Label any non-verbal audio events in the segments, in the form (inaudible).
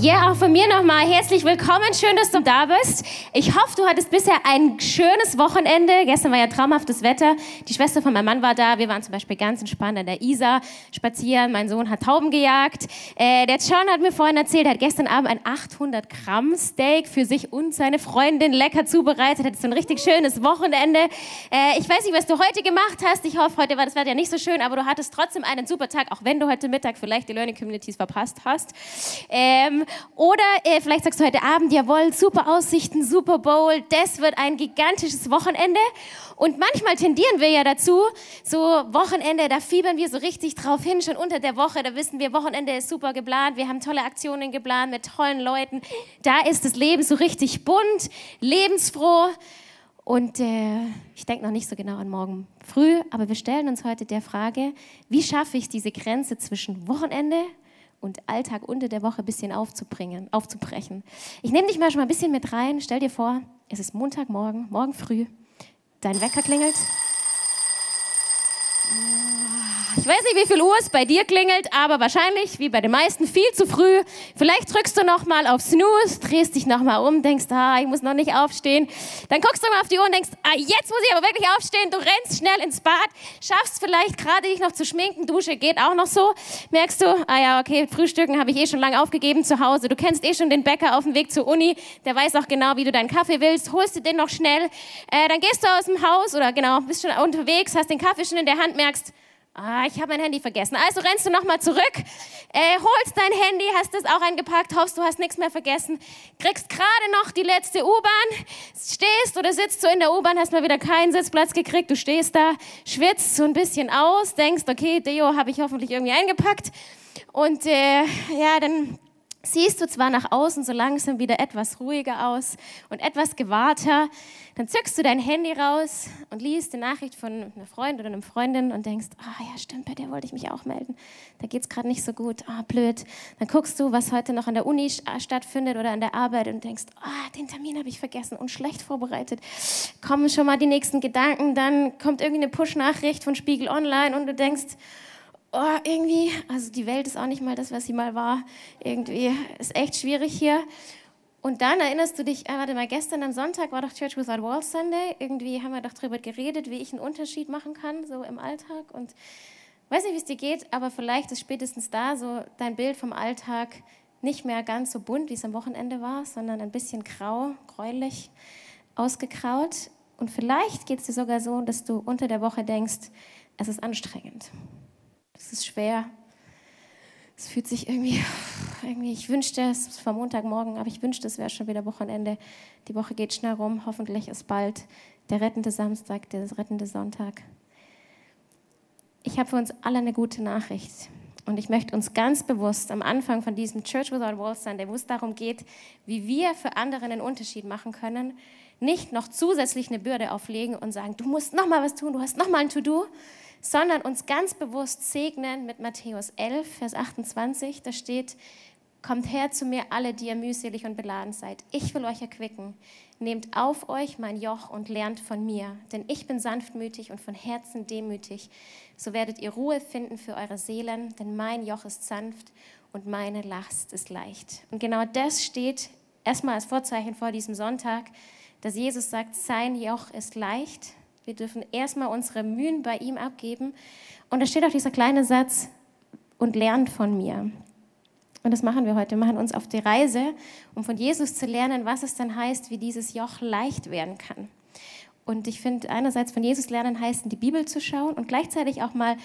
Ja, auch von mir nochmal herzlich willkommen. Schön, dass du da bist. Ich hoffe, du hattest bisher ein schönes Wochenende. Gestern war ja traumhaftes Wetter. Die Schwester von meinem Mann war da. Wir waren zum Beispiel ganz entspannt an der Isar spazieren. Mein Sohn hat Tauben gejagt. Äh, der John hat mir vorhin erzählt, er hat gestern Abend ein 800 Gramm Steak für sich und seine Freundin lecker zubereitet. Hat so ein richtig schönes Wochenende. Äh, ich weiß nicht, was du heute gemacht hast. Ich hoffe, heute war das Wetter ja nicht so schön, aber du hattest trotzdem einen super Tag, auch wenn du heute Mittag vielleicht die Learning Communities verpasst hast. Ähm, oder äh, vielleicht sagst du heute Abend, jawohl, super Aussichten, Super Bowl, das wird ein gigantisches Wochenende. Und manchmal tendieren wir ja dazu, so Wochenende, da fiebern wir so richtig drauf hin, schon unter der Woche, da wissen wir, Wochenende ist super geplant, wir haben tolle Aktionen geplant mit tollen Leuten. Da ist das Leben so richtig bunt, lebensfroh. Und äh, ich denke noch nicht so genau an morgen früh, aber wir stellen uns heute der Frage, wie schaffe ich diese Grenze zwischen Wochenende und Alltag unter der Woche ein bisschen aufzubringen, aufzubrechen. Ich nehme dich mal schon mal ein bisschen mit rein. Stell dir vor, es ist Montagmorgen, morgen früh. Dein Wecker klingelt. Ich weiß nicht, wie viel Uhr es bei dir klingelt, aber wahrscheinlich, wie bei den meisten, viel zu früh. Vielleicht drückst du noch mal auf Snooze, drehst dich noch mal um, denkst, ah, ich muss noch nicht aufstehen. Dann guckst du mal auf die Uhr und denkst, ah, jetzt muss ich aber wirklich aufstehen. Du rennst schnell ins Bad, schaffst vielleicht gerade dich noch zu schminken, Dusche geht auch noch so. Merkst du, ah ja, okay, Frühstücken habe ich eh schon lange aufgegeben zu Hause. Du kennst eh schon den Bäcker auf dem Weg zur Uni, der weiß auch genau, wie du deinen Kaffee willst. Holst du den noch schnell, äh, dann gehst du aus dem Haus oder genau, bist schon unterwegs, hast den Kaffee schon in der Hand, merkst, Ah, ich habe mein Handy vergessen. Also rennst du nochmal zurück, äh, holst dein Handy, hast das auch eingepackt, hoffst, du hast nichts mehr vergessen, kriegst gerade noch die letzte U-Bahn, stehst oder sitzt so in der U-Bahn, hast mal wieder keinen Sitzplatz gekriegt, du stehst da, schwitzt so ein bisschen aus, denkst, okay, Deo habe ich hoffentlich irgendwie eingepackt. Und äh, ja, dann siehst du zwar nach außen so langsam wieder etwas ruhiger aus und etwas gewahrter, dann zückst du dein Handy raus und liest die Nachricht von einer Freundin oder einer Freundin und denkst, ah ja, stimmt, bei der wollte ich mich auch melden. Da geht es gerade nicht so gut, ah, blöd. Dann guckst du, was heute noch an der Uni stattfindet oder an der Arbeit und denkst, ah, den Termin habe ich vergessen und schlecht vorbereitet. Kommen schon mal die nächsten Gedanken, dann kommt irgendeine Push-Nachricht von Spiegel Online und du denkst, oh, irgendwie, also die Welt ist auch nicht mal das, was sie mal war. Irgendwie ist echt schwierig hier. Und dann erinnerst du dich, ah, warte mal, gestern am Sonntag war doch Church Without Walls Sunday. Irgendwie haben wir doch darüber geredet, wie ich einen Unterschied machen kann, so im Alltag. Und weiß nicht, wie es dir geht, aber vielleicht ist spätestens da so dein Bild vom Alltag nicht mehr ganz so bunt, wie es am Wochenende war, sondern ein bisschen grau, gräulich, ausgekraut. Und vielleicht geht es dir sogar so, dass du unter der Woche denkst, es ist anstrengend. Es ist schwer. Es fühlt sich irgendwie, irgendwie ich wünschte, es ist vor Montagmorgen, aber ich wünschte, es wäre schon wieder Wochenende. Die Woche geht schnell rum. Hoffentlich ist bald der rettende Samstag, der rettende Sonntag. Ich habe für uns alle eine gute Nachricht. Und ich möchte uns ganz bewusst am Anfang von diesem Church Without Walls Sunday, wo es darum geht, wie wir für andere einen Unterschied machen können, nicht noch zusätzlich eine Bürde auflegen und sagen, du musst noch mal was tun, du hast noch mal ein To-Do, sondern uns ganz bewusst segnen mit Matthäus 11, Vers 28. Da steht, Kommt her zu mir alle, die ihr mühselig und beladen seid. Ich will euch erquicken. Nehmt auf euch mein Joch und lernt von mir, denn ich bin sanftmütig und von Herzen demütig. So werdet ihr Ruhe finden für eure Seelen, denn mein Joch ist sanft und meine Last ist leicht. Und genau das steht erstmal als Vorzeichen vor diesem Sonntag, dass Jesus sagt, sein Joch ist leicht wir dürfen erstmal unsere Mühen bei ihm abgeben. Und da steht auch dieser kleine Satz, und lernt von mir. Und das machen wir heute. Wir machen uns auf die Reise, um von Jesus zu lernen, was es dann heißt, wie dieses Joch leicht werden kann. Und ich finde, einerseits von Jesus lernen heißt, in die Bibel zu schauen und gleichzeitig auch mal,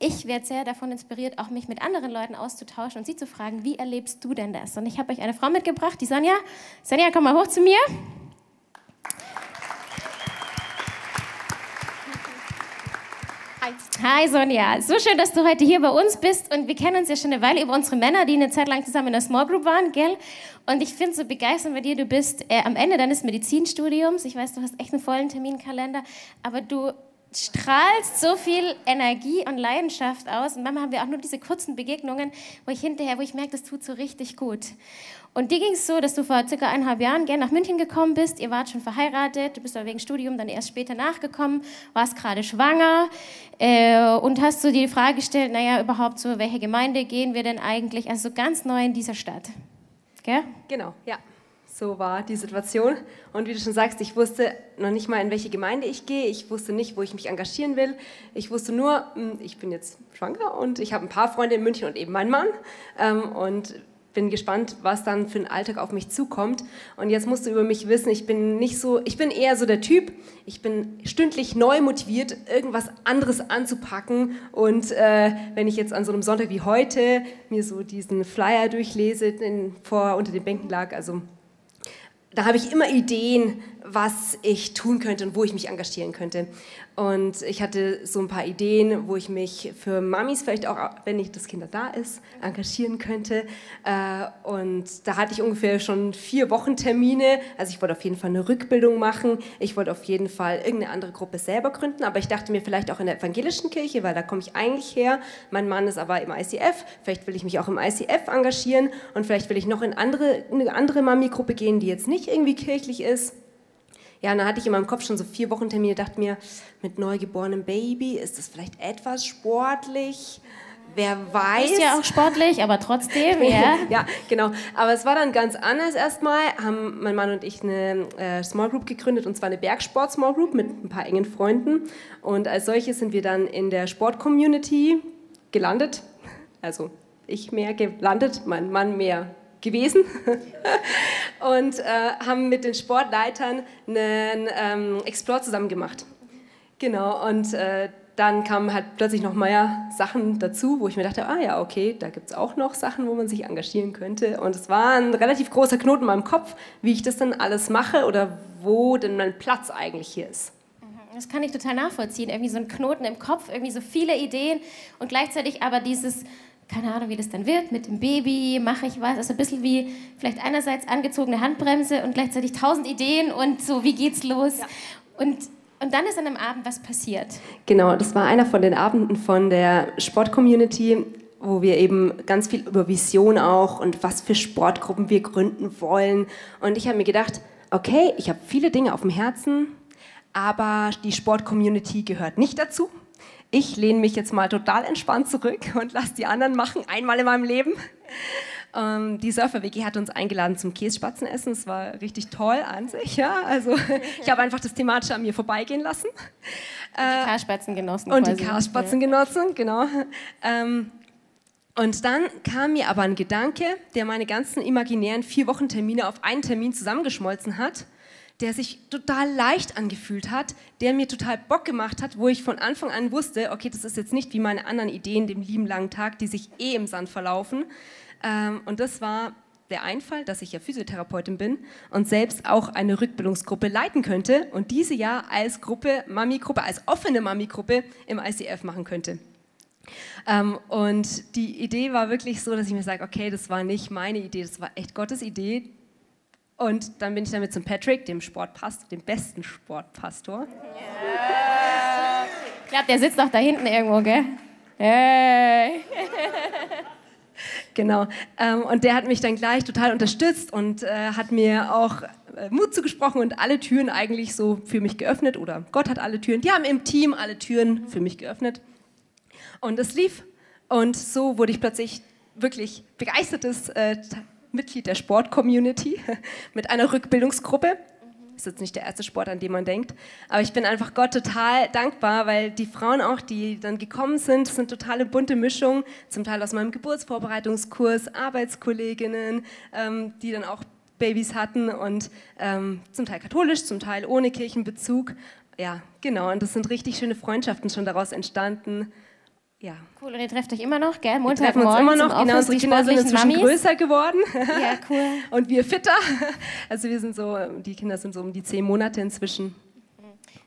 ich werde sehr davon inspiriert, auch mich mit anderen Leuten auszutauschen und sie zu fragen, wie erlebst du denn das? Und ich habe euch eine Frau mitgebracht, die Sonja. Sonja, komm mal hoch zu mir. Hi. Sonja, so schön, dass du heute hier bei uns bist. Und wir kennen uns ja schon eine Weile über unsere Männer, die eine Zeit lang zusammen in der Small Group waren, gell? Und ich finde so begeisternd bei dir, du bist äh, am Ende deines Medizinstudiums, ich weiß, du hast echt einen vollen Terminkalender, aber du strahlst so viel Energie und Leidenschaft aus. Und manchmal haben wir auch nur diese kurzen Begegnungen, wo ich hinterher, wo ich merke, das tut so richtig gut. Und dir ging es so, dass du vor circa eineinhalb Jahren gerne nach München gekommen bist. Ihr wart schon verheiratet, du bist aber wegen Studium dann erst später nachgekommen, warst gerade schwanger äh, und hast so die Frage gestellt, naja, überhaupt so, welche Gemeinde gehen wir denn eigentlich? Also so ganz neu in dieser Stadt. Gell? Genau, ja. So war die Situation. Und wie du schon sagst, ich wusste noch nicht mal, in welche Gemeinde ich gehe. Ich wusste nicht, wo ich mich engagieren will. Ich wusste nur, hm, ich bin jetzt schwanger und ich habe ein paar Freunde in München und eben meinen Mann. Ähm, und bin gespannt, was dann für ein Alltag auf mich zukommt. Und jetzt musst du über mich wissen, ich bin nicht so, ich bin eher so der Typ, ich bin stündlich neu motiviert, irgendwas anderes anzupacken. Und äh, wenn ich jetzt an so einem Sonntag wie heute mir so diesen Flyer durchlese, den vor unter den Bänken lag, also da habe ich immer Ideen, was ich tun könnte und wo ich mich engagieren könnte. Und ich hatte so ein paar Ideen, wo ich mich für Mamis vielleicht auch, wenn nicht das Kind da ist, engagieren könnte. Äh, und da hatte ich ungefähr schon vier Wochen Termine. Also ich wollte auf jeden Fall eine Rückbildung machen. Ich wollte auf jeden Fall irgendeine andere Gruppe selber gründen. Aber ich dachte mir vielleicht auch in der evangelischen Kirche, weil da komme ich eigentlich her. Mein Mann ist aber im ICF. Vielleicht will ich mich auch im ICF engagieren. Und vielleicht will ich noch in andere, eine andere Mami-Gruppe gehen, die jetzt nicht irgendwie kirchlich ist. Ja, und dann hatte ich in meinem Kopf schon so vier Wochen Termine, dachte mir, mit neugeborenem Baby ist das vielleicht etwas sportlich. Wer weiß. Ist ja auch sportlich, aber trotzdem, (laughs) ja. ja, genau. Aber es war dann ganz anders erstmal. Haben mein Mann und ich eine äh, Small Group gegründet und zwar eine Bergsport Small Group mit ein paar engen Freunden. Und als solches sind wir dann in der Sport-Community gelandet. Also ich mehr gelandet, mein Mann mehr gewesen (laughs) und äh, haben mit den Sportleitern einen ähm, Explore zusammen gemacht. Genau, und äh, dann kamen halt plötzlich noch mehr Sachen dazu, wo ich mir dachte, ah ja, okay, da gibt es auch noch Sachen, wo man sich engagieren könnte. Und es war ein relativ großer Knoten in meinem Kopf, wie ich das dann alles mache oder wo denn mein Platz eigentlich hier ist. Mhm, das kann ich total nachvollziehen. Irgendwie so ein Knoten im Kopf, irgendwie so viele Ideen und gleichzeitig aber dieses, keine Ahnung, wie das dann wird, mit dem Baby, mache ich was. Also ein bisschen wie vielleicht einerseits angezogene Handbremse und gleichzeitig tausend Ideen und so, wie geht's los? Ja. Und, und dann ist an einem Abend was passiert. Genau, das war einer von den Abenden von der Sportcommunity, wo wir eben ganz viel über Vision auch und was für Sportgruppen wir gründen wollen. Und ich habe mir gedacht, okay, ich habe viele Dinge auf dem Herzen, aber die Sportcommunity gehört nicht dazu ich lehne mich jetzt mal total entspannt zurück und lasse die anderen machen, einmal in meinem Leben. Ähm, die Surfer-WG hat uns eingeladen zum Käsespatzenessen. Es war richtig toll an sich. Ja? Also, (laughs) ich habe einfach das Thematische an mir vorbeigehen lassen. Und die Karspatzen genossen. Und quasi. die Karspatzen genossen, genau. Ähm, und dann kam mir aber ein Gedanke, der meine ganzen imaginären vier Wochen Termine auf einen Termin zusammengeschmolzen hat der sich total leicht angefühlt hat, der mir total Bock gemacht hat, wo ich von Anfang an wusste, okay, das ist jetzt nicht wie meine anderen Ideen dem lieben langen Tag, die sich eh im Sand verlaufen. Ähm, und das war der Einfall, dass ich ja Physiotherapeutin bin und selbst auch eine Rückbildungsgruppe leiten könnte und diese ja als Gruppe, Mami-Gruppe, als offene Mami-Gruppe im ICF machen könnte. Ähm, und die Idee war wirklich so, dass ich mir sage, okay, das war nicht meine Idee, das war echt Gottes Idee. Und dann bin ich damit zum Patrick, dem Sportpastor, dem besten Sportpastor. Yeah. Ich glaube, der sitzt doch da hinten irgendwo, gell? Hey. genau. Ähm, und der hat mich dann gleich total unterstützt und äh, hat mir auch äh, Mut zugesprochen und alle Türen eigentlich so für mich geöffnet. Oder Gott hat alle Türen. Die haben im Team alle Türen für mich geöffnet. Und es lief. Und so wurde ich plötzlich wirklich begeistertes äh, Mitglied der Sport-Community (laughs) mit einer Rückbildungsgruppe. Ist jetzt nicht der erste Sport, an den man denkt. Aber ich bin einfach Gott total dankbar, weil die Frauen auch, die dann gekommen sind, sind totale bunte Mischung. Zum Teil aus meinem Geburtsvorbereitungskurs, Arbeitskolleginnen, ähm, die dann auch Babys hatten und ähm, zum Teil katholisch, zum Teil ohne Kirchenbezug. Ja, genau. Und das sind richtig schöne Freundschaften schon daraus entstanden. Ja. Cool, und ihr trefft euch immer noch, gell? Montag wir treffen uns immer noch, genau, unsere Kinder sind inzwischen Mamis. größer geworden. Ja, cool. (laughs) und wir fitter. Also wir sind so, die Kinder sind so um die zehn Monate inzwischen.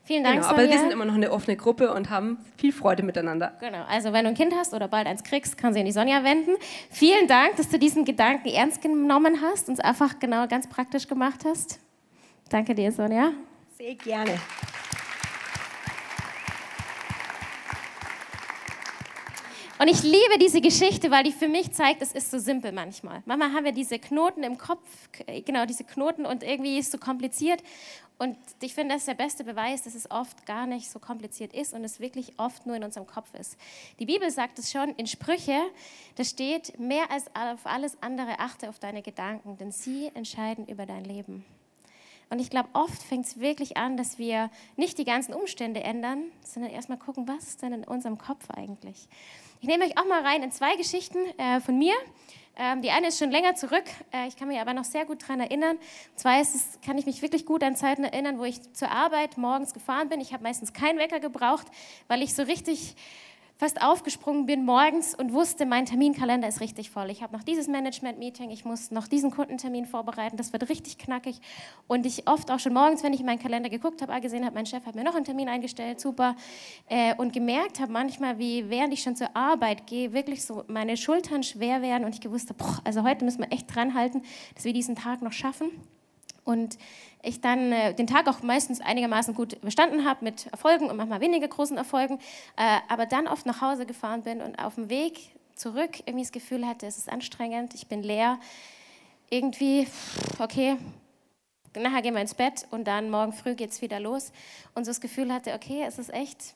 Vielen Dank, genau, Aber wir sind immer noch eine offene Gruppe und haben viel Freude miteinander. Genau, also wenn du ein Kind hast oder bald eins kriegst, kannst du in die Sonja wenden. Vielen Dank, dass du diesen Gedanken ernst genommen hast und es einfach genau ganz praktisch gemacht hast. Danke dir, Sonja. Sehr gerne. Und ich liebe diese Geschichte, weil die für mich zeigt, es ist so simpel manchmal. Manchmal haben wir diese Knoten im Kopf, genau diese Knoten und irgendwie ist es so kompliziert. Und ich finde, das ist der beste Beweis, dass es oft gar nicht so kompliziert ist und es wirklich oft nur in unserem Kopf ist. Die Bibel sagt es schon in Sprüche, da steht, mehr als auf alles andere achte auf deine Gedanken, denn sie entscheiden über dein Leben. Und ich glaube, oft fängt es wirklich an, dass wir nicht die ganzen Umstände ändern, sondern erstmal gucken, was ist denn in unserem Kopf eigentlich. Ich nehme euch auch mal rein in zwei Geschichten äh, von mir. Ähm, die eine ist schon länger zurück, äh, ich kann mich aber noch sehr gut daran erinnern. Und zwar es, kann ich mich wirklich gut an Zeiten erinnern, wo ich zur Arbeit morgens gefahren bin. Ich habe meistens keinen Wecker gebraucht, weil ich so richtig fast aufgesprungen bin morgens und wusste, mein Terminkalender ist richtig voll. Ich habe noch dieses Management-Meeting, ich muss noch diesen Kundentermin vorbereiten, das wird richtig knackig. Und ich oft auch schon morgens, wenn ich in meinen Kalender geguckt habe, gesehen habe, mein Chef hat mir noch einen Termin eingestellt, super. Äh, und gemerkt habe manchmal, wie während ich schon zur Arbeit gehe, wirklich so meine Schultern schwer werden und ich gewusst habe, boah, also heute müssen wir echt dran halten, dass wir diesen Tag noch schaffen. Und ich dann äh, den Tag auch meistens einigermaßen gut überstanden habe mit Erfolgen und manchmal weniger großen Erfolgen, äh, aber dann oft nach Hause gefahren bin und auf dem Weg zurück irgendwie das Gefühl hatte, es ist anstrengend, ich bin leer, irgendwie, okay, nachher gehen wir ins Bett und dann morgen früh geht es wieder los. Und so das Gefühl hatte, okay, es ist echt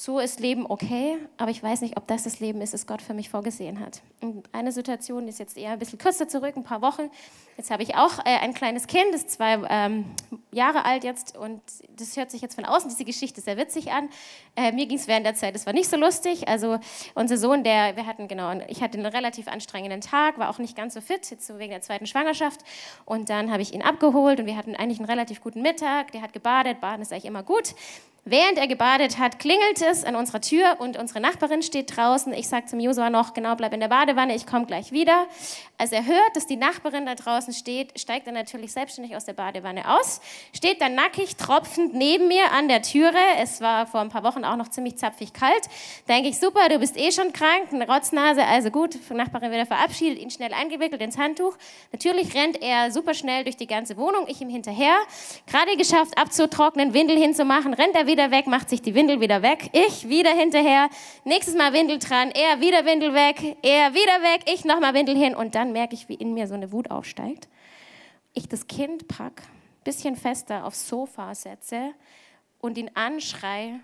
so ist Leben okay, aber ich weiß nicht, ob das das Leben ist, das Gott für mich vorgesehen hat. Und eine Situation ist jetzt eher ein bisschen kürzer zurück, ein paar Wochen. Jetzt habe ich auch äh, ein kleines Kind, ist zwei ähm, Jahre alt jetzt und das hört sich jetzt von außen, diese Geschichte sehr witzig an. Äh, mir ging es während der Zeit, das war nicht so lustig. Also unser Sohn, der, wir hatten genau, ich hatte einen relativ anstrengenden Tag, war auch nicht ganz so fit, jetzt so wegen der zweiten Schwangerschaft. Und dann habe ich ihn abgeholt und wir hatten eigentlich einen relativ guten Mittag. Der hat gebadet, baden ist eigentlich immer gut. Während er gebadet hat, klingelt es an unserer Tür und unsere Nachbarin steht draußen. Ich sage zum Josua noch, genau, bleib in der Badewanne, ich komme gleich wieder. Als er hört, dass die Nachbarin da draußen steht, steigt er natürlich selbstständig aus der Badewanne aus, steht dann nackig, tropfend neben mir an der Türe. Es war vor ein paar Wochen auch noch ziemlich zapfig kalt. Denke ich, super, du bist eh schon krank, eine Rotznase, also gut, Nachbarin wieder verabschiedet, ihn schnell eingewickelt ins Handtuch. Natürlich rennt er super schnell durch die ganze Wohnung, ich ihm hinterher. Gerade geschafft abzutrocknen, Windel hinzumachen, rennt er wieder weg, macht sich die Windel wieder weg. Ich wieder hinterher. Nächstes Mal Windel dran. Er wieder Windel weg. Er wieder weg. Ich nochmal Windel hin. Und dann merke ich, wie in mir so eine Wut aufsteigt. Ich das Kind pack, bisschen fester aufs Sofa setze und ihn anschrei.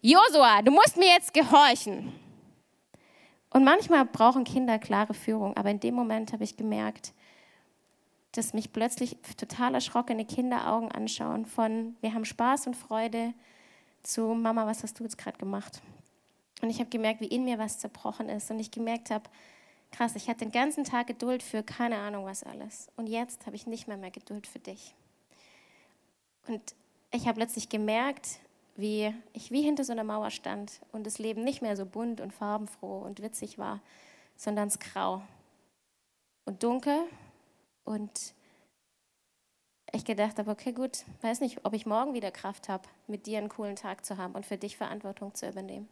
Josua, du musst mir jetzt gehorchen. Und manchmal brauchen Kinder klare Führung, aber in dem Moment habe ich gemerkt, dass mich plötzlich total erschrockene Kinderaugen anschauen von wir haben Spaß und Freude zu, Mama, was hast du jetzt gerade gemacht? Und ich habe gemerkt, wie in mir was zerbrochen ist. Und ich gemerkt habe, krass, ich hatte den ganzen Tag Geduld für keine Ahnung was alles. Und jetzt habe ich nicht mehr mehr Geduld für dich. Und ich habe plötzlich gemerkt, wie ich wie hinter so einer Mauer stand und das Leben nicht mehr so bunt und farbenfroh und witzig war, sondern es grau und dunkel. Und ich gedacht habe, okay, gut, weiß nicht, ob ich morgen wieder Kraft habe, mit dir einen coolen Tag zu haben und für dich Verantwortung zu übernehmen.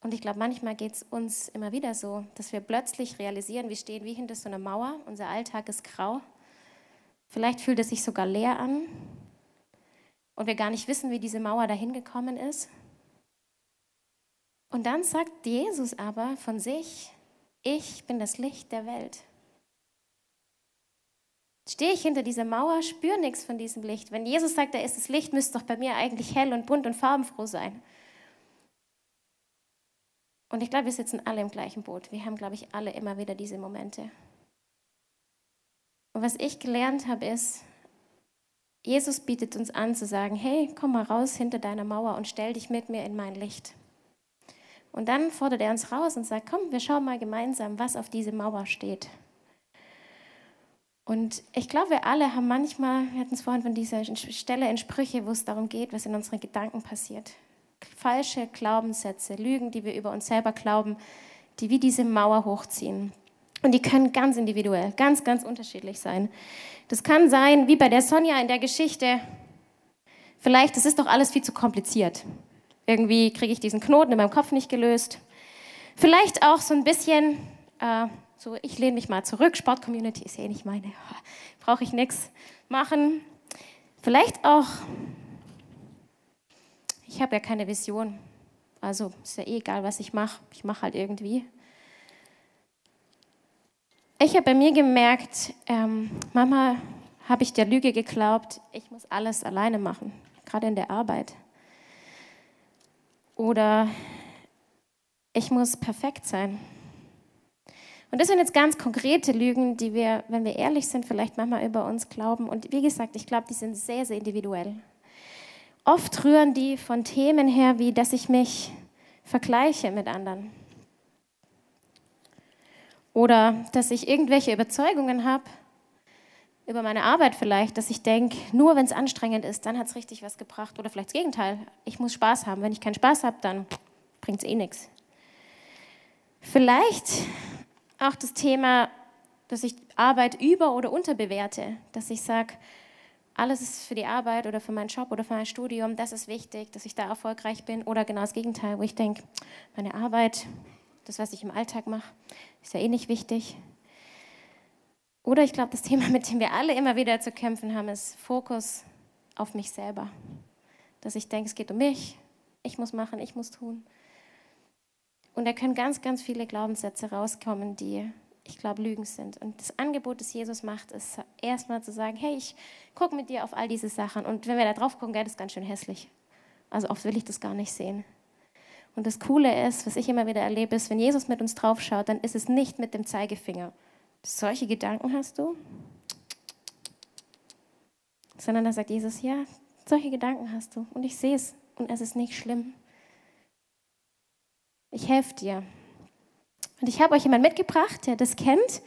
Und ich glaube, manchmal geht es uns immer wieder so, dass wir plötzlich realisieren, wir stehen wie hinter so einer Mauer, unser Alltag ist grau. Vielleicht fühlt es sich sogar leer an und wir gar nicht wissen, wie diese Mauer dahin gekommen ist. Und dann sagt Jesus aber von sich, ich bin das Licht der Welt. Stehe ich hinter dieser Mauer, spüre nichts von diesem Licht. Wenn Jesus sagt, er ist das Licht, müsste doch bei mir eigentlich hell und bunt und farbenfroh sein. Und ich glaube, wir sitzen alle im gleichen Boot. Wir haben, glaube ich, alle immer wieder diese Momente. Und was ich gelernt habe, ist, Jesus bietet uns an zu sagen, hey, komm mal raus hinter deiner Mauer und stell dich mit mir in mein Licht. Und dann fordert er uns raus und sagt, komm, wir schauen mal gemeinsam, was auf diese Mauer steht. Und ich glaube, wir alle haben manchmal, wir hatten es vorhin von dieser Stelle in Sprüche, wo es darum geht, was in unseren Gedanken passiert. Falsche Glaubenssätze, Lügen, die wir über uns selber glauben, die wie diese Mauer hochziehen. Und die können ganz individuell, ganz, ganz unterschiedlich sein. Das kann sein, wie bei der Sonja in der Geschichte, vielleicht, das ist doch alles viel zu kompliziert. Irgendwie kriege ich diesen Knoten in meinem Kopf nicht gelöst. Vielleicht auch so ein bisschen, äh, so, ich lehne mich mal zurück, Sportcommunity ist eh nicht meine, (laughs) brauche ich nichts machen. Vielleicht auch, ich habe ja keine Vision. Also ist ja eh egal, was ich mache. Ich mache halt irgendwie. Ich habe bei mir gemerkt, ähm, Mama, habe ich der Lüge geglaubt, ich muss alles alleine machen, gerade in der Arbeit. Oder ich muss perfekt sein. Und das sind jetzt ganz konkrete Lügen, die wir, wenn wir ehrlich sind, vielleicht manchmal über uns glauben. Und wie gesagt, ich glaube, die sind sehr, sehr individuell. Oft rühren die von Themen her, wie dass ich mich vergleiche mit anderen. Oder dass ich irgendwelche Überzeugungen habe, über meine Arbeit vielleicht, dass ich denke, nur wenn es anstrengend ist, dann hat es richtig was gebracht. Oder vielleicht das Gegenteil, ich muss Spaß haben. Wenn ich keinen Spaß habe, dann bringt es eh nichts. Vielleicht auch das Thema, dass ich Arbeit über- oder unterbewerte, dass ich sage, alles ist für die Arbeit oder für meinen Job oder für mein Studium, das ist wichtig, dass ich da erfolgreich bin. Oder genau das Gegenteil, wo ich denke, meine Arbeit, das, was ich im Alltag mache, ist ja eh nicht wichtig. Oder ich glaube, das Thema, (laughs) mit dem wir alle immer wieder zu kämpfen haben, ist Fokus auf mich selber. Dass ich denke, es geht um mich, ich muss machen, ich muss tun. Und da können ganz, ganz viele Glaubenssätze rauskommen, die, ich glaube, Lügen sind. Und das Angebot, das Jesus macht, ist erstmal zu sagen, hey, ich gucke mit dir auf all diese Sachen. Und wenn wir da drauf gucken, das ist ganz schön hässlich. Also oft will ich das gar nicht sehen. Und das Coole ist, was ich immer wieder erlebe, ist, wenn Jesus mit uns draufschaut, dann ist es nicht mit dem Zeigefinger. Solche Gedanken hast du? Sondern da sagt Jesus, ja, solche Gedanken hast du. Und ich sehe es. Und es ist nicht schlimm. Ich helfe dir. Und ich habe euch jemanden mitgebracht, der das kennt,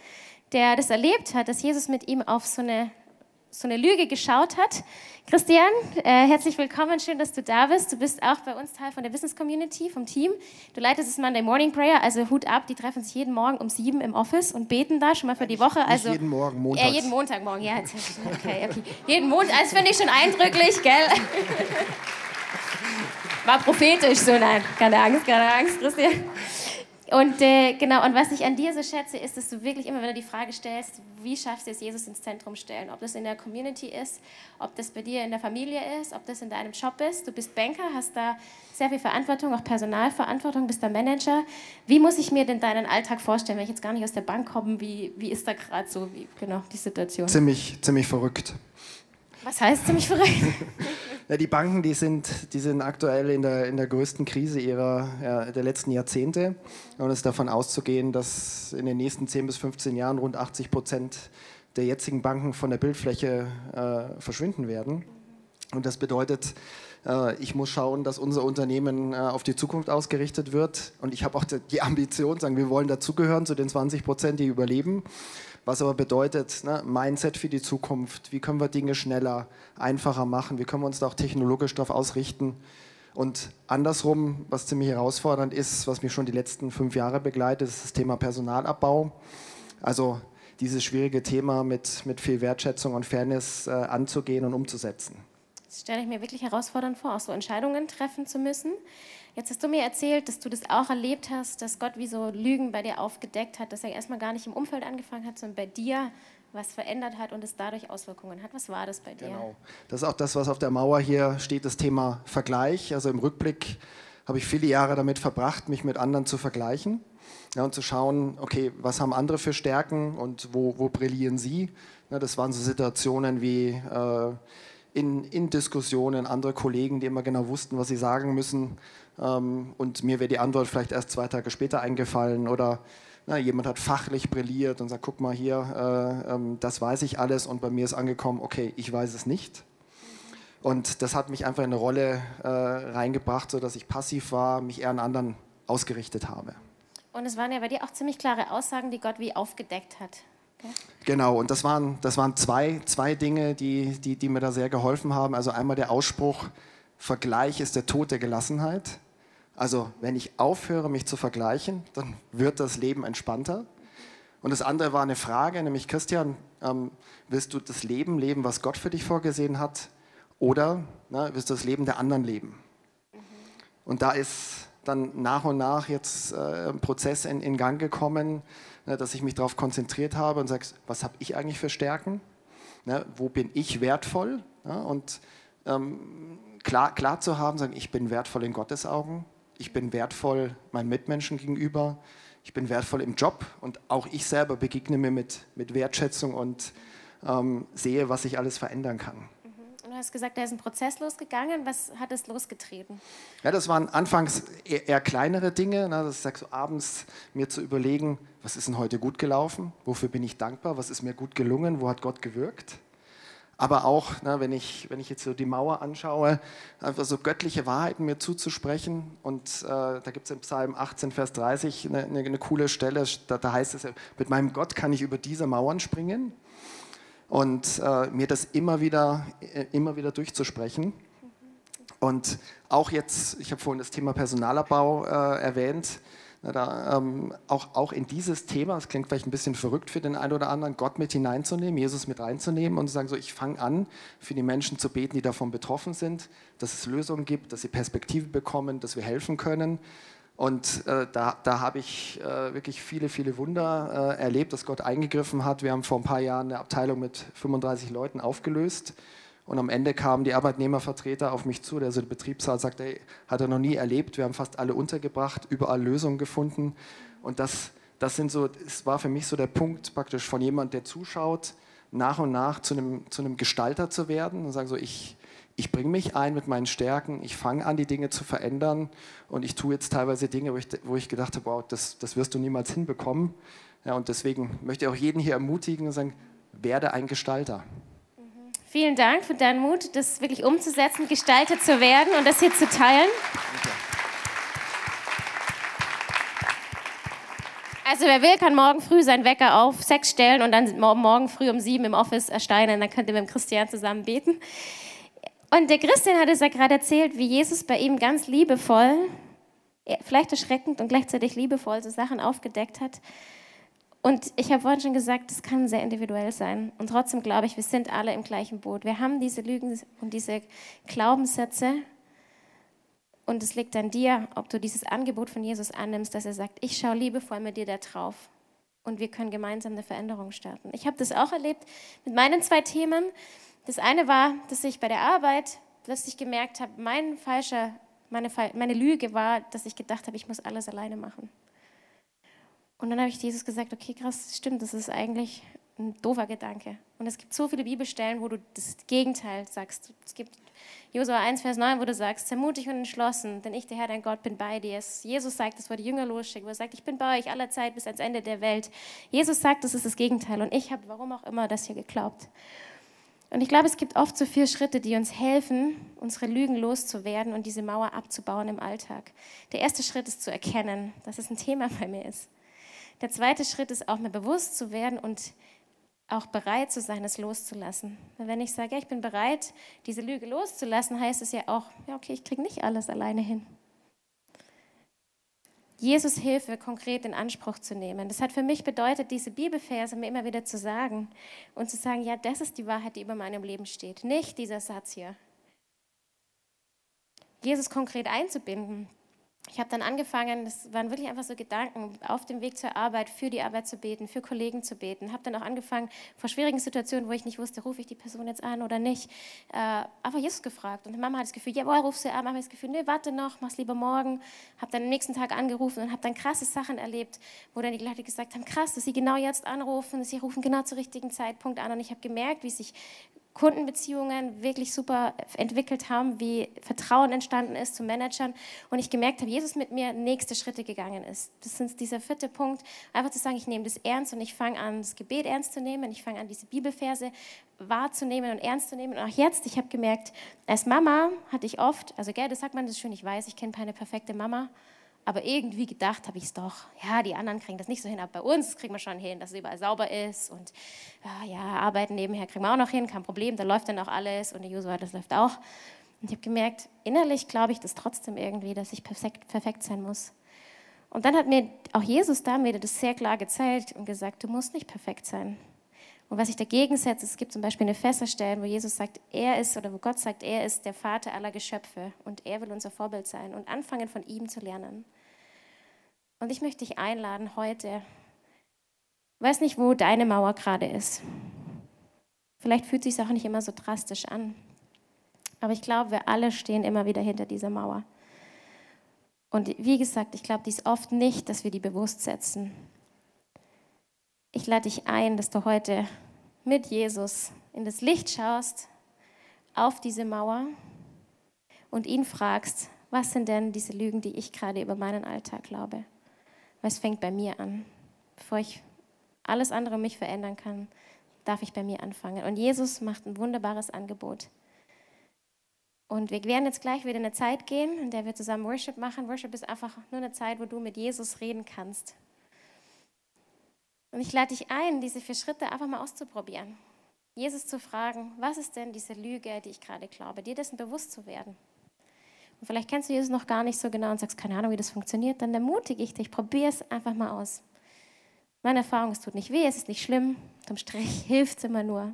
der das erlebt hat, dass Jesus mit ihm auf so eine so eine Lüge geschaut hat. Christian, äh, herzlich willkommen, schön, dass du da bist. Du bist auch bei uns Teil von der Business Community, vom Team. Du leitest das Monday Morning Prayer, also Hut ab, die treffen sich jeden Morgen um sieben im Office und beten da schon mal für die Woche. Also, Nicht jeden Morgen, Montag. Ja, jeden Montagmorgen, ja. (laughs) Okay, okay. Jeden Montag, das finde ich schon eindrücklich, gell? (laughs) War prophetisch, so nein, keine Angst, keine Angst, Christian. Und äh, genau, und was ich an dir so schätze, ist, dass du wirklich immer wieder die Frage stellst, wie schaffst du es, Jesus ins Zentrum stellen? Ob das in der Community ist, ob das bei dir in der Familie ist, ob das in deinem Job ist. Du bist Banker, hast da sehr viel Verantwortung, auch Personalverantwortung, bist der Manager. Wie muss ich mir denn deinen Alltag vorstellen, wenn ich jetzt gar nicht aus der Bank komme? Wie, wie ist da gerade so, wie, genau, die Situation? Ziemlich, ziemlich verrückt. Was heißt ziemlich verrückt? (laughs) Ja, die Banken, die sind, die sind aktuell in der, in der größten Krise ihrer, ja, der letzten Jahrzehnte. Und es ist davon auszugehen, dass in den nächsten 10 bis 15 Jahren rund 80 Prozent der jetzigen Banken von der Bildfläche äh, verschwinden werden. Und das bedeutet, äh, ich muss schauen, dass unser Unternehmen äh, auf die Zukunft ausgerichtet wird. Und ich habe auch die Ambition, sagen, wir wollen dazugehören zu den 20 Prozent, die überleben. Was aber bedeutet, ne, Mindset für die Zukunft, wie können wir Dinge schneller, einfacher machen, wie können wir uns da auch technologisch darauf ausrichten. Und andersrum, was ziemlich herausfordernd ist, was mich schon die letzten fünf Jahre begleitet, ist das Thema Personalabbau. Also dieses schwierige Thema mit, mit viel Wertschätzung und Fairness äh, anzugehen und umzusetzen. Das stelle ich mir wirklich herausfordernd vor, auch so Entscheidungen treffen zu müssen. Jetzt hast du mir erzählt, dass du das auch erlebt hast, dass Gott wie so Lügen bei dir aufgedeckt hat, dass er erstmal gar nicht im Umfeld angefangen hat, sondern bei dir was verändert hat und es dadurch Auswirkungen hat. Was war das bei dir? Genau. Das ist auch das, was auf der Mauer hier steht, das Thema Vergleich. Also im Rückblick habe ich viele Jahre damit verbracht, mich mit anderen zu vergleichen ja, und zu schauen, okay, was haben andere für Stärken und wo, wo brillieren sie. Ja, das waren so Situationen wie äh, in, in Diskussionen andere Kollegen, die immer genau wussten, was sie sagen müssen. Ähm, und mir wäre die Antwort vielleicht erst zwei Tage später eingefallen oder na, jemand hat fachlich brilliert und sagt, guck mal hier, äh, ähm, das weiß ich alles und bei mir ist angekommen, okay, ich weiß es nicht. Und das hat mich einfach in eine Rolle äh, reingebracht, sodass ich passiv war, mich eher an anderen ausgerichtet habe. Und es waren ja bei dir auch ziemlich klare Aussagen, die Gott wie aufgedeckt hat. Genau, und das waren, das waren zwei, zwei Dinge, die, die, die mir da sehr geholfen haben. Also einmal der Ausspruch, Vergleich ist der Tod der Gelassenheit. Also wenn ich aufhöre, mich zu vergleichen, dann wird das Leben entspannter. Und das andere war eine Frage, nämlich Christian, ähm, willst du das Leben leben, was Gott für dich vorgesehen hat, oder na, willst du das Leben der anderen leben? Mhm. Und da ist dann nach und nach jetzt äh, ein Prozess in, in Gang gekommen, ne, dass ich mich darauf konzentriert habe und sage, was habe ich eigentlich für Stärken? Ne, wo bin ich wertvoll? Ja, und ähm, klar, klar zu haben, sagen, ich bin wertvoll in Gottes Augen, ich bin wertvoll meinen Mitmenschen gegenüber, ich bin wertvoll im Job und auch ich selber begegne mir mit, mit Wertschätzung und ähm, sehe, was ich alles verändern kann. Hast gesagt, da ist ein Prozess losgegangen. Was hat es losgetreten? Ja, das waren anfangs eher, kleinere Dinge. Ne? Das ist so abends mir zu überlegen, was ist denn heute gut gelaufen? Wofür bin ich dankbar? Was ist mir gut gelungen? Wo hat Gott gewirkt? aber auch, ne, wenn, ich, wenn ich jetzt so die Mauer anschaue, einfach so göttliche Wahrheiten mir zuzusprechen. Und äh, da gibt es im Psalm 18, Vers 30 eine, eine, eine coole Stelle, da, da, heißt es, mit meinem Gott kann ich über diese Mauern springen. Und äh, mir das immer wieder, äh, immer wieder durchzusprechen. Und auch jetzt, ich habe vorhin das Thema Personalabbau äh, erwähnt, na, da, ähm, auch, auch in dieses Thema, das klingt vielleicht ein bisschen verrückt für den einen oder anderen, Gott mit hineinzunehmen, Jesus mit reinzunehmen und zu sagen, so, ich fange an, für die Menschen zu beten, die davon betroffen sind, dass es Lösungen gibt, dass sie Perspektive bekommen, dass wir helfen können. Und äh, da, da habe ich äh, wirklich viele, viele Wunder äh, erlebt, dass Gott eingegriffen hat. Wir haben vor ein paar Jahren eine Abteilung mit 35 Leuten aufgelöst und am Ende kamen die Arbeitnehmervertreter auf mich zu, der so der Betriebsrat sagte, hey, hat er noch nie erlebt, wir haben fast alle untergebracht, überall Lösungen gefunden. Und das, das sind so, es war für mich so der Punkt praktisch von jemand, der zuschaut, nach und nach zu einem, zu einem Gestalter zu werden und sagen so, ich, ich bringe mich ein mit meinen Stärken, ich fange an, die Dinge zu verändern und ich tue jetzt teilweise Dinge, wo ich, wo ich gedacht habe, wow, das, das wirst du niemals hinbekommen. Ja, und deswegen möchte ich auch jeden hier ermutigen und sagen, werde ein Gestalter. Vielen Dank für deinen Mut, das wirklich umzusetzen, Gestalter zu werden und das hier zu teilen. Also wer will, kann morgen früh seinen Wecker auf sechs stellen und dann morgen früh um sieben im Office ersteinen. Dann könnt ihr mit dem Christian zusammen beten. Und der Christian hat es ja gerade erzählt, wie Jesus bei ihm ganz liebevoll, vielleicht erschreckend und gleichzeitig liebevoll so Sachen aufgedeckt hat. Und ich habe vorhin schon gesagt, das kann sehr individuell sein. Und trotzdem glaube ich, wir sind alle im gleichen Boot. Wir haben diese Lügen und diese Glaubenssätze. Und es liegt an dir, ob du dieses Angebot von Jesus annimmst, dass er sagt, ich schaue liebevoll mit dir da drauf. Und wir können gemeinsam eine Veränderung starten. Ich habe das auch erlebt mit meinen zwei Themen. Das eine war, dass ich bei der Arbeit plötzlich gemerkt habe, mein falscher, meine, meine Lüge war, dass ich gedacht habe, ich muss alles alleine machen. Und dann habe ich Jesus gesagt, okay, krass, stimmt, das ist eigentlich ein doofer Gedanke. Und es gibt so viele Bibelstellen, wo du das Gegenteil sagst. Es gibt Josua 1, Vers 9, wo du sagst, sei mutig und entschlossen, denn ich, der Herr, dein Gott, bin bei dir. Jesus sagt, das die Jünger losschickt, wo er sagt, ich bin bei euch aller Zeit bis ans Ende der Welt. Jesus sagt, das ist das Gegenteil. Und ich habe, warum auch immer, das hier geglaubt. Und ich glaube, es gibt oft so vier Schritte, die uns helfen, unsere Lügen loszuwerden und diese Mauer abzubauen im Alltag. Der erste Schritt ist zu erkennen, dass es ein Thema bei mir ist. Der zweite Schritt ist auch mir bewusst zu werden und auch bereit zu sein, es loszulassen. Wenn ich sage, ja, ich bin bereit, diese Lüge loszulassen, heißt es ja auch, ja, okay, ich kriege nicht alles alleine hin. Jesus Hilfe konkret in Anspruch zu nehmen. Das hat für mich bedeutet, diese Bibelverse mir immer wieder zu sagen und zu sagen, ja, das ist die Wahrheit, die über meinem Leben steht, nicht dieser Satz hier. Jesus konkret einzubinden, ich habe dann angefangen, das waren wirklich einfach so Gedanken, auf dem Weg zur Arbeit, für die Arbeit zu beten, für Kollegen zu beten. Habe dann auch angefangen, vor schwierigen Situationen, wo ich nicht wusste, rufe ich die Person jetzt an oder nicht, äh, einfach Jesus gefragt. Und Mama hat das Gefühl, jawohl, ruf sie an. Mama hat das Gefühl, nee, warte noch, mach's lieber morgen. Habe dann am nächsten Tag angerufen und habe dann krasse Sachen erlebt, wo dann die Leute gesagt haben, krass, dass sie genau jetzt anrufen, sie rufen genau zum richtigen Zeitpunkt an. Und ich habe gemerkt, wie sich Kundenbeziehungen wirklich super entwickelt haben, wie Vertrauen entstanden ist zu Managern und ich gemerkt habe, Jesus mit mir nächste Schritte gegangen ist. Das ist dieser vierte Punkt, einfach zu sagen, ich nehme das ernst und ich fange an, das Gebet ernst zu nehmen, ich fange an, diese Bibelverse wahrzunehmen und ernst zu nehmen. Und auch jetzt, ich habe gemerkt, als Mama hatte ich oft, also gell, das sagt man das schön, ich weiß, ich kenne keine perfekte Mama, aber irgendwie gedacht habe ich es doch, ja, die anderen kriegen das nicht so hin, aber bei uns kriegen wir schon hin, dass es überall sauber ist und ja, arbeiten nebenher kriegen wir auch noch hin, kein Problem, da läuft dann auch alles und die Josua, das läuft auch. Und ich habe gemerkt, innerlich glaube ich das trotzdem irgendwie, dass ich perfekt, perfekt sein muss. Und dann hat mir auch Jesus da das sehr klar gezeigt und gesagt, du musst nicht perfekt sein. Und was ich dagegen setze, es gibt zum Beispiel eine Fässerstellen, wo Jesus sagt, er ist, oder wo Gott sagt, er ist der Vater aller Geschöpfe und er will unser Vorbild sein und anfangen von ihm zu lernen. Und ich möchte dich einladen heute. Ich weiß nicht, wo deine Mauer gerade ist. Vielleicht fühlt es sich auch nicht immer so drastisch an. Aber ich glaube, wir alle stehen immer wieder hinter dieser Mauer. Und wie gesagt, ich glaube dies oft nicht, dass wir die bewusst setzen. Ich lade dich ein, dass du heute mit Jesus in das Licht schaust, auf diese Mauer und ihn fragst, was sind denn diese Lügen, die ich gerade über meinen Alltag glaube? Was fängt bei mir an? Bevor ich alles andere mich verändern kann, darf ich bei mir anfangen. Und Jesus macht ein wunderbares Angebot. Und wir werden jetzt gleich wieder in eine Zeit gehen, in der wir zusammen Worship machen. Worship ist einfach nur eine Zeit, wo du mit Jesus reden kannst. Und ich lade dich ein, diese vier Schritte einfach mal auszuprobieren. Jesus zu fragen, was ist denn diese Lüge, die ich gerade glaube, dir dessen bewusst zu werden. Und vielleicht kennst du Jesus noch gar nicht so genau und sagst, keine Ahnung, wie das funktioniert, dann ermutige ich dich, probier es einfach mal aus. Meine Erfahrung, es tut nicht weh, es ist nicht schlimm, zum Strich (laughs) hilft es immer nur.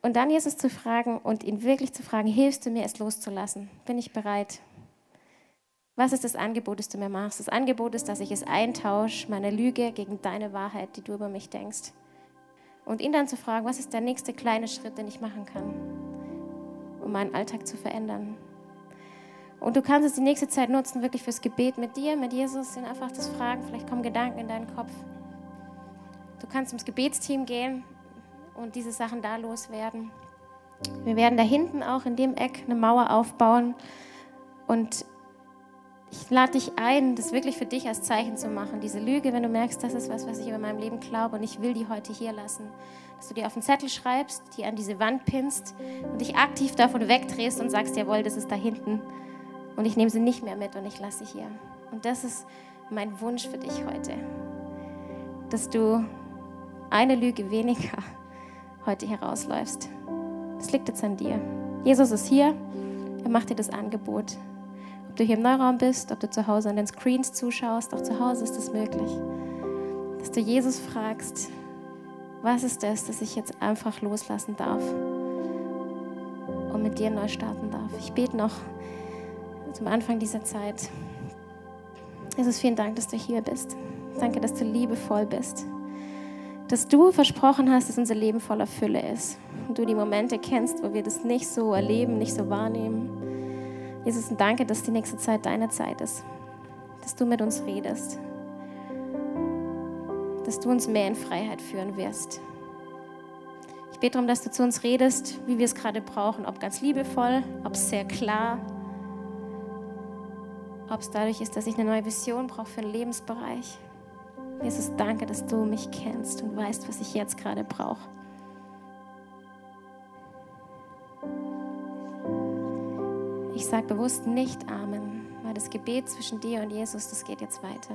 Und dann Jesus zu fragen und ihn wirklich zu fragen, hilfst du mir, es loszulassen? Bin ich bereit? Was ist das Angebot, das du mir machst? Das Angebot ist, dass ich es eintausche, meine Lüge gegen deine Wahrheit, die du über mich denkst. Und ihn dann zu fragen, was ist der nächste kleine Schritt, den ich machen kann, um meinen Alltag zu verändern. Und du kannst es die nächste Zeit nutzen, wirklich fürs Gebet mit dir, mit Jesus, ihn einfach das fragen. Vielleicht kommen Gedanken in deinen Kopf. Du kannst ins Gebetsteam gehen und diese Sachen da loswerden. Wir werden da hinten auch in dem Eck eine Mauer aufbauen. Und ich lade dich ein, das wirklich für dich als Zeichen zu machen. Diese Lüge, wenn du merkst, das ist was, was ich über meinem Leben glaube und ich will die heute hier lassen. Dass du dir auf einen Zettel schreibst, die an diese Wand pinnst und dich aktiv davon wegdrehst und sagst, jawohl, das ist da hinten und ich nehme sie nicht mehr mit und ich lasse sie hier. Und das ist mein Wunsch für dich heute, dass du eine Lüge weniger (laughs) heute herausläufst. Das liegt jetzt an dir. Jesus ist hier, er macht dir das Angebot. Ob du hier im Neuraum bist, ob du zu Hause an den Screens zuschaust, auch zu Hause ist es möglich, dass du Jesus fragst, was ist das, das ich jetzt einfach loslassen darf und mit dir neu starten darf. Ich bete noch zum Anfang dieser Zeit. Jesus, vielen Dank, dass du hier bist. Danke, dass du liebevoll bist. Dass du versprochen hast, dass unser Leben voller Fülle ist. Und du die Momente kennst, wo wir das nicht so erleben, nicht so wahrnehmen. Jesus, und danke, dass die nächste Zeit deine Zeit ist. Dass du mit uns redest. Dass du uns mehr in Freiheit führen wirst. Ich bete darum, dass du zu uns redest, wie wir es gerade brauchen. Ob ganz liebevoll, ob sehr klar, ob es dadurch ist, dass ich eine neue Vision brauche für einen Lebensbereich. Jesus, danke, dass du mich kennst und weißt, was ich jetzt gerade brauche. Ich sage bewusst nicht Amen, weil das Gebet zwischen dir und Jesus, das geht jetzt weiter.